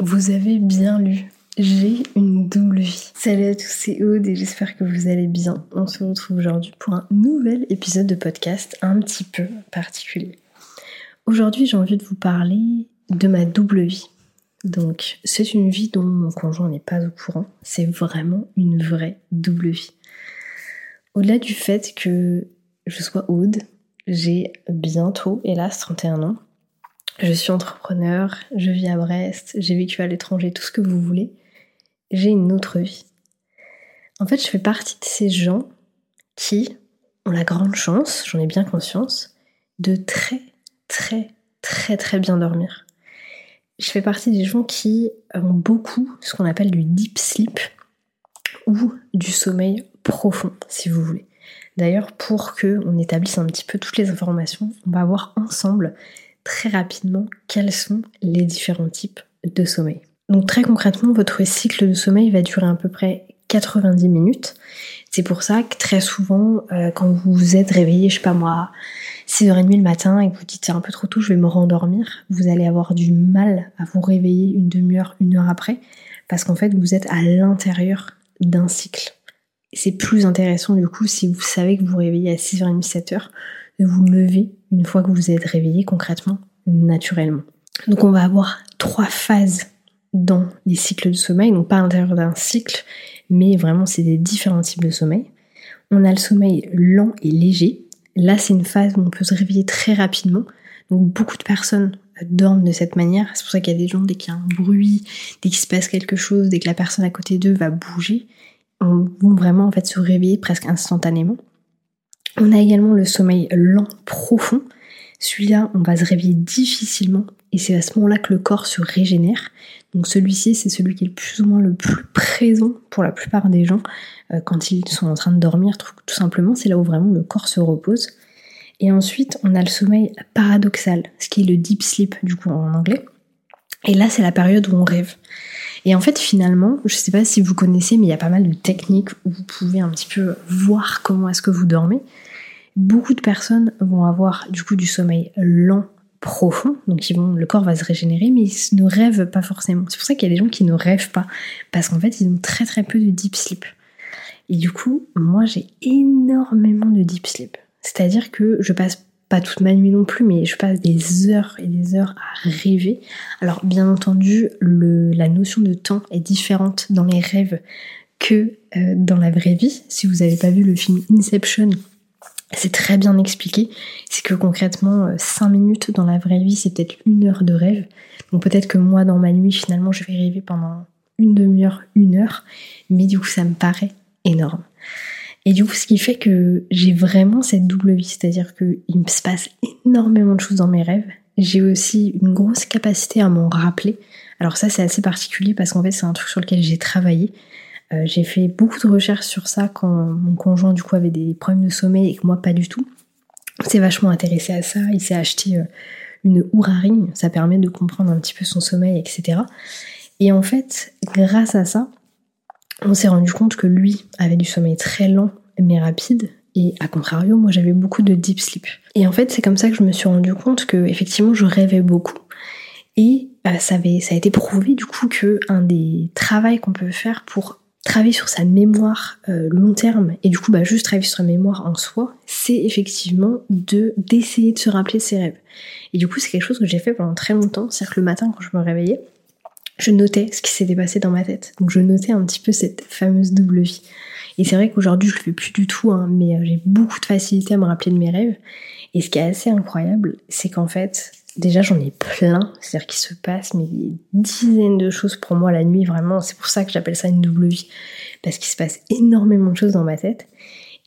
Vous avez bien lu. J'ai une double vie. Salut à tous, c'est Aude et j'espère que vous allez bien. On se retrouve aujourd'hui pour un nouvel épisode de podcast un petit peu particulier. Aujourd'hui, j'ai envie de vous parler de ma double vie. Donc, c'est une vie dont mon conjoint n'est pas au courant. C'est vraiment une vraie double vie. Au-delà du fait que je sois Aude, j'ai bientôt, hélas, 31 ans. Je suis entrepreneur, je vis à Brest, j'ai vécu à l'étranger, tout ce que vous voulez. J'ai une autre vie. En fait, je fais partie de ces gens qui ont la grande chance, j'en ai bien conscience, de très, très, très, très bien dormir. Je fais partie des gens qui ont beaucoup ce qu'on appelle du deep sleep ou du sommeil profond, si vous voulez. D'ailleurs, pour que on établisse un petit peu toutes les informations, on va voir ensemble très rapidement quels sont les différents types de sommeil. Donc très concrètement, votre cycle de sommeil va durer à peu près 90 minutes. C'est pour ça que très souvent, euh, quand vous vous êtes réveillé, je sais pas moi, 6h30 le matin et que vous dites c'est un peu trop tôt, je vais me rendormir, vous allez avoir du mal à vous réveiller une demi-heure, une heure après, parce qu'en fait vous êtes à l'intérieur d'un cycle. C'est plus intéressant du coup si vous savez que vous vous réveillez à 6h30, 7h, de vous lever une fois que vous êtes réveillé concrètement, naturellement. Donc on va avoir trois phases dans les cycles de sommeil, donc pas à l'intérieur d'un cycle, mais vraiment c'est des différents types de sommeil. On a le sommeil lent et léger. Là c'est une phase où on peut se réveiller très rapidement. Donc beaucoup de personnes dorment de cette manière. C'est pour ça qu'il y a des gens, dès qu'il y a un bruit, dès qu'il se passe quelque chose, dès que la personne à côté d'eux va bouger, on vont vraiment en fait se réveiller presque instantanément. On a également le sommeil lent profond. Celui-là, on va se réveiller difficilement et c'est à ce moment-là que le corps se régénère. Donc celui-ci, c'est celui qui est plus ou moins le plus présent pour la plupart des gens euh, quand ils sont en train de dormir, tout, simplement. C'est là où vraiment le corps se repose. Et ensuite, on a le sommeil paradoxal, ce qui est le deep sleep du coup en anglais. Et là, c'est la période où on rêve. Et en fait, finalement, je sais pas si vous connaissez, mais il y a pas mal de techniques où vous pouvez un petit peu voir comment est-ce que vous dormez. Beaucoup de personnes vont avoir du coup du sommeil lent, profond, donc ils vont, le corps va se régénérer, mais ils ne rêvent pas forcément. C'est pour ça qu'il y a des gens qui ne rêvent pas, parce qu'en fait, ils ont très très peu de deep sleep. Et du coup, moi, j'ai énormément de deep sleep. C'est-à-dire que je passe pas toute ma nuit non plus, mais je passe des heures et des heures à rêver. Alors bien entendu, le, la notion de temps est différente dans les rêves que euh, dans la vraie vie. Si vous n'avez pas vu le film Inception, c'est très bien expliqué. C'est que concrètement, 5 euh, minutes dans la vraie vie, c'est peut-être une heure de rêve. Donc peut-être que moi, dans ma nuit, finalement, je vais rêver pendant une demi-heure, une heure. Mais du coup, ça me paraît énorme. Et du coup, ce qui fait que j'ai vraiment cette double vie, c'est-à-dire qu'il se passe énormément de choses dans mes rêves. J'ai aussi une grosse capacité à m'en rappeler. Alors ça, c'est assez particulier parce qu'en fait, c'est un truc sur lequel j'ai travaillé. Euh, j'ai fait beaucoup de recherches sur ça quand mon conjoint du coup avait des problèmes de sommeil et que moi pas du tout. Il s'est vachement intéressé à ça, il s'est acheté euh, une Oura ça permet de comprendre un petit peu son sommeil, etc. Et en fait, grâce à ça, on s'est rendu compte que lui avait du sommeil très lent mais rapide, et à contrario, moi j'avais beaucoup de deep sleep. Et en fait, c'est comme ça que je me suis rendu compte que effectivement je rêvais beaucoup. Et euh, ça, avait, ça a été prouvé du coup que un des travaux qu'on peut faire pour travailler sur sa mémoire euh, long terme et du coup bah juste travailler sur sa mémoire en soi, c'est effectivement de d'essayer de se rappeler de ses rêves. Et du coup c'est quelque chose que j'ai fait pendant très longtemps, c'est-à-dire que le matin quand je me réveillais, je notais ce qui s'était passé dans ma tête. Donc je notais un petit peu cette fameuse double vie. Et c'est vrai qu'aujourd'hui je le fais plus du tout, hein, mais euh, j'ai beaucoup de facilité à me rappeler de mes rêves. Et ce qui est assez incroyable, c'est qu'en fait, déjà j'en ai plein, c'est-à-dire qu'il se passe mais des dizaines de choses pour moi la nuit, vraiment, c'est pour ça que j'appelle ça une double vie, parce qu'il se passe énormément de choses dans ma tête,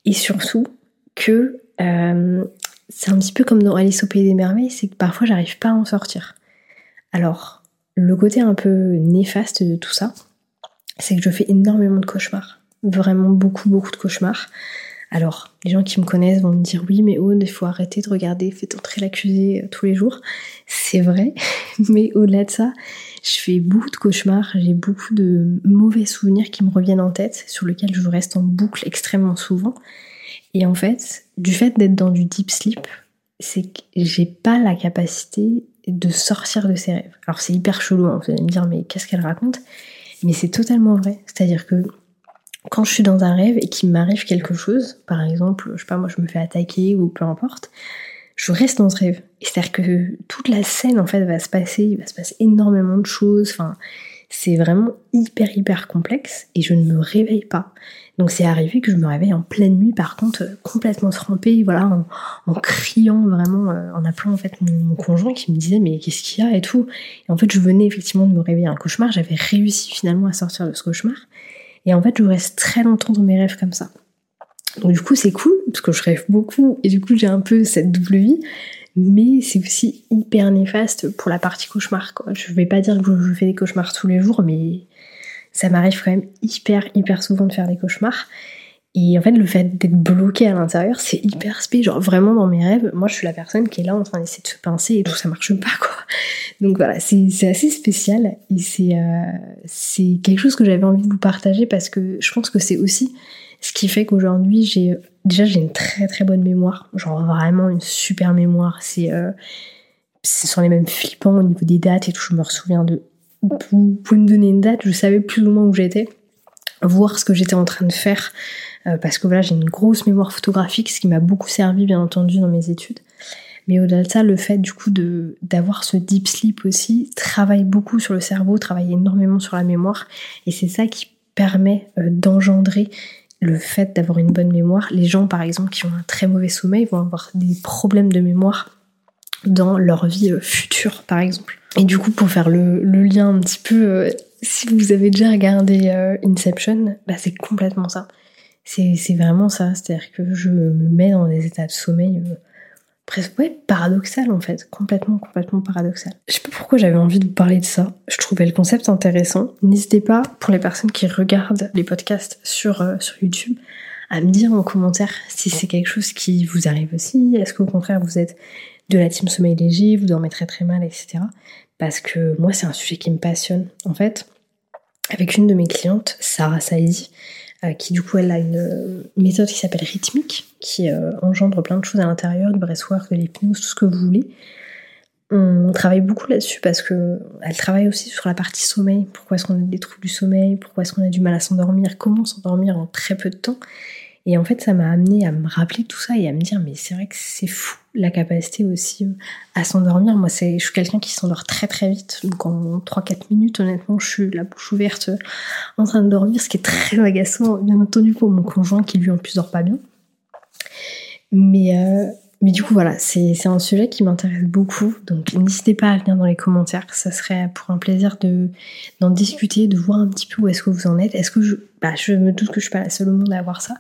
et surtout que euh, c'est un petit peu comme dans Alice au Pays des Merveilles, c'est que parfois j'arrive pas à en sortir. Alors, le côté un peu néfaste de tout ça, c'est que je fais énormément de cauchemars, vraiment beaucoup beaucoup de cauchemars. Alors, les gens qui me connaissent vont me dire oui, mais Aude, il faut arrêter de regarder, faites entrer l'accusé euh, tous les jours. C'est vrai, mais au-delà de ça, je fais beaucoup de cauchemars, j'ai beaucoup de mauvais souvenirs qui me reviennent en tête, sur lesquels je reste en boucle extrêmement souvent. Et en fait, du fait d'être dans du deep sleep, c'est que j'ai pas la capacité de sortir de ses rêves. Alors c'est hyper chelou, hein, vous allez me dire mais qu'est-ce qu'elle raconte? Mais c'est totalement vrai. C'est-à-dire que quand je suis dans un rêve et qu'il m'arrive quelque chose, par exemple, je sais pas, moi je me fais attaquer ou peu importe, je reste dans ce rêve. C'est-à-dire que toute la scène en fait va se passer, il va se passer énormément de choses, enfin c'est vraiment hyper hyper complexe et je ne me réveille pas. Donc c'est arrivé que je me réveille en pleine nuit par contre complètement trempée, voilà, en, criant vraiment, euh, en appelant en fait mon, conjoint qui me disait mais qu'est-ce qu'il y a et tout. Et en fait je venais effectivement de me réveiller un cauchemar, j'avais réussi finalement à sortir de ce cauchemar. Et en fait je reste très longtemps dans mes rêves comme ça. Donc du coup c'est cool parce que je rêve beaucoup et du coup j'ai un peu cette double vie mais c'est aussi hyper néfaste pour la partie cauchemar. Quoi. Je vais pas dire que je fais des cauchemars tous les jours, mais ça m'arrive quand même hyper hyper souvent de faire des cauchemars. Et en fait, le fait d'être bloqué à l'intérieur, c'est hyper spé. Genre vraiment dans mes rêves, moi je suis la personne qui est là en train d'essayer de se pincer et tout, ça marche pas quoi. Donc voilà, c'est assez spécial et c'est euh, quelque chose que j'avais envie de vous partager parce que je pense que c'est aussi ce qui fait qu'aujourd'hui j'ai déjà j'ai une très très bonne mémoire, genre vraiment une super mémoire. C'est euh, ce sont les mêmes flippants au niveau des dates et tout. Je me souviens de. Vous pouvez me donner une date, je savais plus ou moins où j'étais, voir ce que j'étais en train de faire, euh, parce que voilà j'ai une grosse mémoire photographique, ce qui m'a beaucoup servi bien entendu dans mes études. Mais au-delà de ça, le fait du coup d'avoir ce deep sleep aussi travaille beaucoup sur le cerveau, travaille énormément sur la mémoire, et c'est ça qui permet euh, d'engendrer le fait d'avoir une bonne mémoire. Les gens, par exemple, qui ont un très mauvais sommeil vont avoir des problèmes de mémoire dans leur vie euh, future, par exemple. Et du coup, pour faire le, lien un petit peu, euh, si vous avez déjà regardé euh, Inception, bah c'est complètement ça. C'est vraiment ça, c'est-à-dire que je me mets dans des états de sommeil ouais, paradoxal en fait, complètement, complètement paradoxal. Je sais pas pourquoi j'avais envie de vous parler de ça. Je trouvais le concept intéressant. N'hésitez pas, pour les personnes qui regardent les podcasts sur, euh, sur YouTube, à me dire en commentaire si c'est quelque chose qui vous arrive aussi. Est-ce qu'au contraire vous êtes de la team sommeil léger, vous dormez très très mal, etc. Parce que moi c'est un sujet qui me passionne. En fait, avec une de mes clientes, Sarah Saidi, qui du coup elle a une, méthode qui s'appelle rythmique, qui euh, engendre plein de choses à l'intérieur, du breathwork, de l'hypnose, tout ce que vous voulez. On travaille beaucoup là-dessus parce que elle travaille aussi sur la partie sommeil. Pourquoi est-ce qu'on a des troubles du sommeil? Pourquoi est-ce qu'on a du mal à s'endormir? Comment s'endormir en très peu de temps? Et en fait, ça m'a amené à me rappeler tout ça et à me dire, mais c'est vrai que c'est fou la capacité aussi euh, à s'endormir. Moi, je suis quelqu'un qui s'endort très très vite. Donc en 3-4 minutes, honnêtement, je suis la bouche ouverte euh, en train de dormir, ce qui est très agaçant, bien entendu, pour mon conjoint qui lui en plus dort pas bien. Mais, euh, mais du coup, voilà, c'est, un sujet qui m'intéresse beaucoup. Donc n'hésitez pas à venir dans les commentaires. Ça serait pour un plaisir de, d'en discuter, de voir un petit peu où est-ce que vous en êtes. Est-ce que je, bah, je me doute que je suis pas la seule au monde à avoir ça.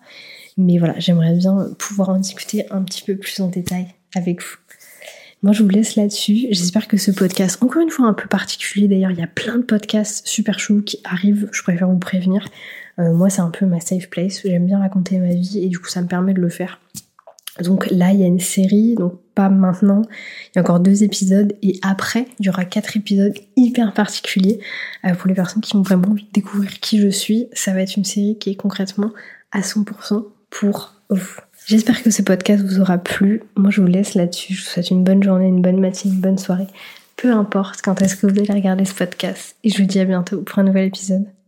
Mais voilà, j'aimerais bien pouvoir en discuter un petit peu plus en détail avec vous. Moi, je vous laisse là-dessus. J'espère que ce podcast, encore une fois un peu particulier d'ailleurs, il y a plein de podcasts super chauds qui arrivent, je préfère vous prévenir. Euh, moi, c'est un peu ma safe place. J'aime bien raconter ma vie et du coup, ça me permet de le faire. Donc là, il y a une série, donc pas maintenant. Il y a encore deux épisodes et après, il y aura quatre épisodes hyper particuliers euh, pour les personnes qui ont vraiment envie de découvrir qui je suis. Ça va être une série qui est concrètement à 100% pour vous. J'espère que ce podcast vous aura plu. Moi, je vous laisse là-dessus. Je vous souhaite une bonne journée, une bonne matinée, une bonne soirée. Peu importe quand est-ce que vous allez regarder ce podcast. Et je vous dis à bientôt pour un nouvel épisode.